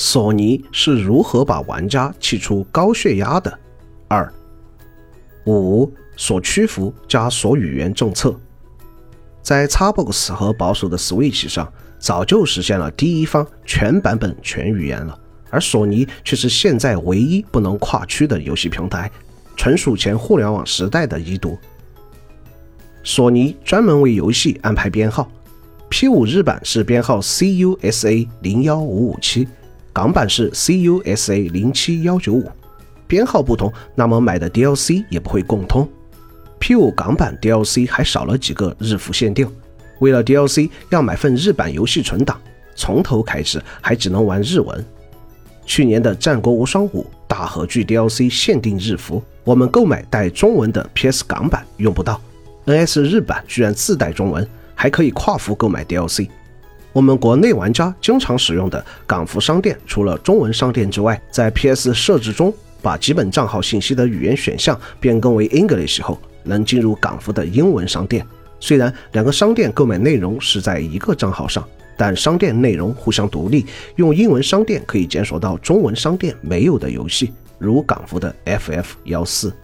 索尼是如何把玩家气出高血压的？二五所屈服加所语言政策，在 Xbox 和保守的 Switch 上早就实现了第一方全版本全语言了，而索尼却是现在唯一不能跨区的游戏平台，纯属前互联网时代的遗毒。索尼专门为游戏安排编号，P5 日版是编号 CUSA 零幺五五七。港版是 CUSA 零七幺九五，编号不同，那么买的 DLC 也不会共通。P5 港版 DLC 还少了几个日服限定，为了 DLC 要买份日版游戏存档，从头开始还只能玩日文。去年的《战国无双五》大合剧 DLC 限定日服，我们购买带中文的 PS 港版用不到，NS 日版居然自带中文，还可以跨服购买 DLC。我们国内玩家经常使用的港服商店，除了中文商店之外，在 PS 设置中把基本账号信息的语言选项变更为 English 后，能进入港服的英文商店。虽然两个商店购买内容是在一个账号上，但商店内容互相独立。用英文商店可以检索到中文商店没有的游戏，如港服的 FF 幺四。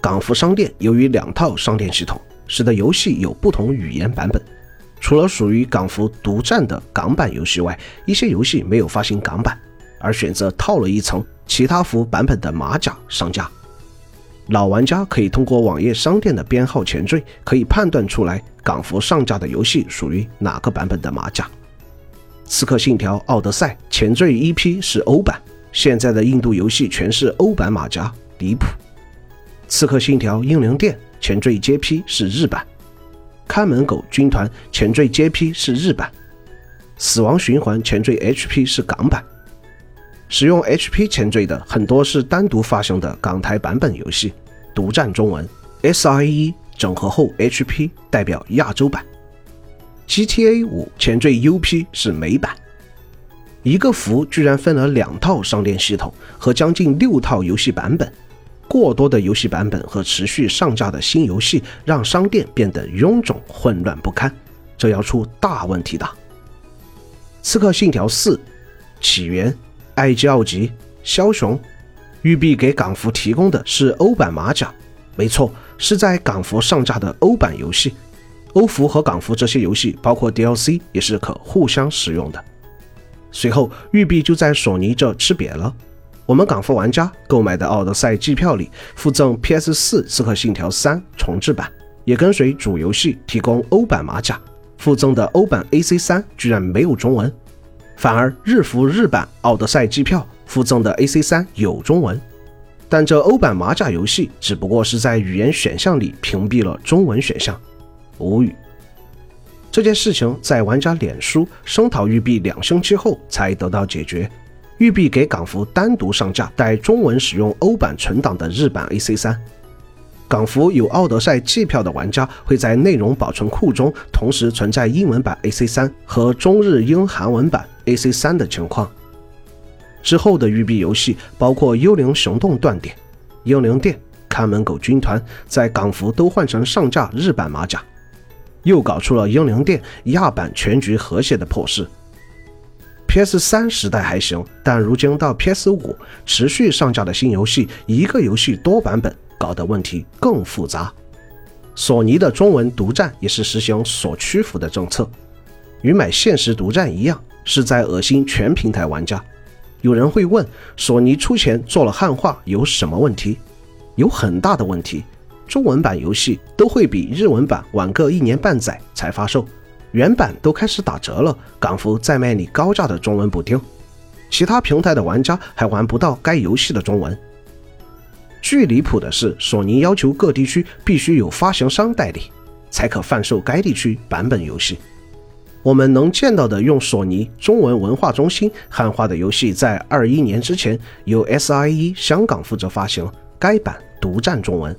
港服商店由于两套商店系统，使得游戏有不同语言版本。除了属于港服独占的港版游戏外，一些游戏没有发行港版，而选择套了一层其他服版本的马甲上架。老玩家可以通过网页商店的编号前缀，可以判断出来港服上架的游戏属于哪个版本的马甲。《刺客信条：奥德赛》前缀 EP 是欧版，现在的印度游戏全是欧版马甲，离谱。《刺客信条：英灵殿》前缀 JP 是日版。看门狗军团前缀 JP 是日版，死亡循环前缀 HP 是港版。使用 HP 前缀的很多是单独发行的港台版本游戏，独占中文。SIE 整合后 HP 代表亚洲版。GTA 五前缀 UP 是美版。一个服居然分了两套商店系统和将近六套游戏版本。过多的游戏版本和持续上架的新游戏，让商店变得臃肿混乱不堪，这要出大问题的。《刺客信条四：起源》、《埃及奥吉》、《枭雄》，育碧给港服提供的是欧版马甲，没错，是在港服上架的欧版游戏。欧服和港服这些游戏，包括 DLC，也是可互相使用的。随后，育碧就在索尼这吃瘪了。我们港服玩家购买的奥德赛季票里附赠 PS4《刺客信条3》重置版，也跟随主游戏提供欧版马甲。附赠的欧版 AC3 居然没有中文，反而日服日版奥德赛季票附赠的 AC3 有中文。但这欧版马甲游戏只不过是在语言选项里屏蔽了中文选项，无语。这件事情在玩家脸书声讨育碧两星期后才得到解决。育碧给港服单独上架带中文使用欧版存档的日版 AC 三，港服有奥德赛季票的玩家会在内容保存库中同时存在英文版 AC 三和中日英韩文版 AC 三的情况。之后的育碧游戏包括《幽灵行动：断点》、《英灵殿》、《看门狗军团》在港服都换成上架日版马甲，又搞出了《英灵殿》亚版全局和谐的破事。PS 三时代还行，但如今到 PS 五持续上架的新游戏，一个游戏多版本，搞得问题更复杂。索尼的中文独占也是实行所屈服的政策，与买现实独占一样，是在恶心全平台玩家。有人会问，索尼出钱做了汉化有什么问题？有很大的问题，中文版游戏都会比日文版晚个一年半载才发售。原版都开始打折了，港服再卖你高价的中文补丁，其他平台的玩家还玩不到该游戏的中文。最离谱的是，索尼要求各地区必须有发行商代理，才可贩售该地区版本游戏。我们能见到的用索尼中文文化中心汉化的游戏，在二一年之前由 SIE 香港负责发行，该版独占中文。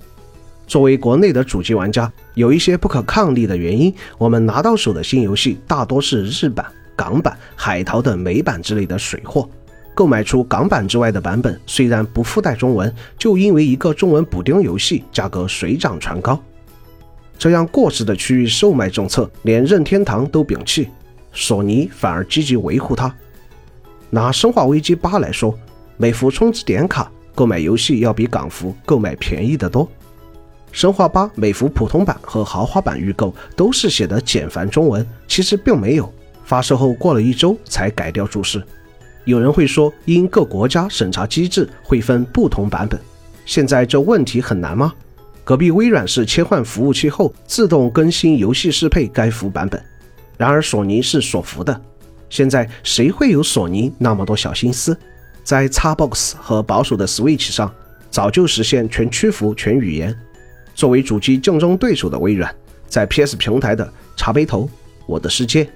作为国内的主机玩家，有一些不可抗力的原因，我们拿到手的新游戏大多是日版、港版、海淘的美版之类的水货。购买出港版之外的版本，虽然不附带中文，就因为一个中文补丁游戏，价格水涨船高。这样过时的区域售卖政策，连任天堂都摒弃，索尼反而积极维护它。拿《生化危机八》来说，美服充值点卡购买游戏要比港服购买便宜得多。《生化八》美服普通版和豪华版预购都是写的简繁中文，其实并没有。发售后过了一周才改掉注释。有人会说，因各国家审查机制会分不同版本。现在这问题很难吗？隔壁微软是切换服务器后自动更新游戏适配该服版本，然而索尼是锁服的。现在谁会有索尼那么多小心思？在 Xbox 和保守的 Switch 上，早就实现全区服全语言。作为主机竞争对手的微软，在 PS 平台的茶杯头、我的世界、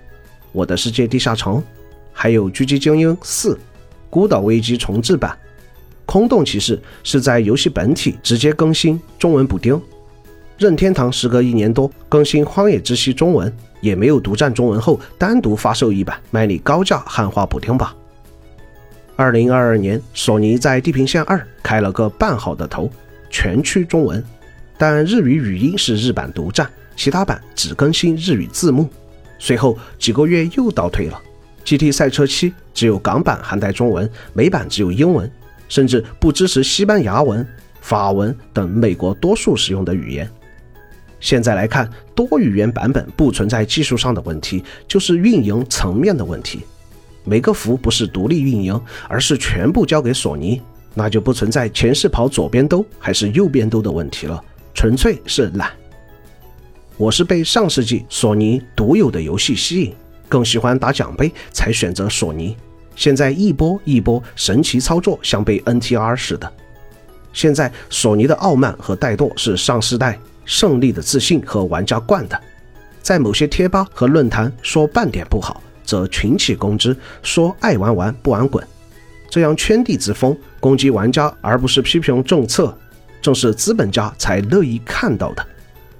我的世界地下城，还有狙击精英四、孤岛危机重置版、空洞骑士是在游戏本体直接更新中文补丁。任天堂时隔一年多更新荒野之息中文。也没有独占中文后单独发售一版卖你高价汉化补丁吧。二零二二年，索尼在《地平线二》开了个半好的头，全区中文，但日语语音是日版独占，其他版只更新日语字幕。随后几个月又倒退了，《GT 赛车七》只有港版含带中文，美版只有英文，甚至不支持西班牙文、法文等美国多数使用的语言。现在来看，多语言版本不存在技术上的问题，就是运营层面的问题。每个服不是独立运营，而是全部交给索尼，那就不存在前是跑左边兜还是右边兜的问题了，纯粹是懒。我是被上世纪索尼独有的游戏吸引，更喜欢打奖杯，才选择索尼。现在一波一波神奇操作，像被 NTR 似的。现在索尼的傲慢和怠惰是上世代。胜利的自信和玩家惯的，在某些贴吧和论坛说半点不好，则群起攻之，说爱玩玩不玩滚。这样圈地之风攻击玩家，而不是批评政策，正是资本家才乐意看到的。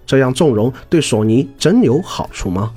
这样纵容对索尼真有好处吗？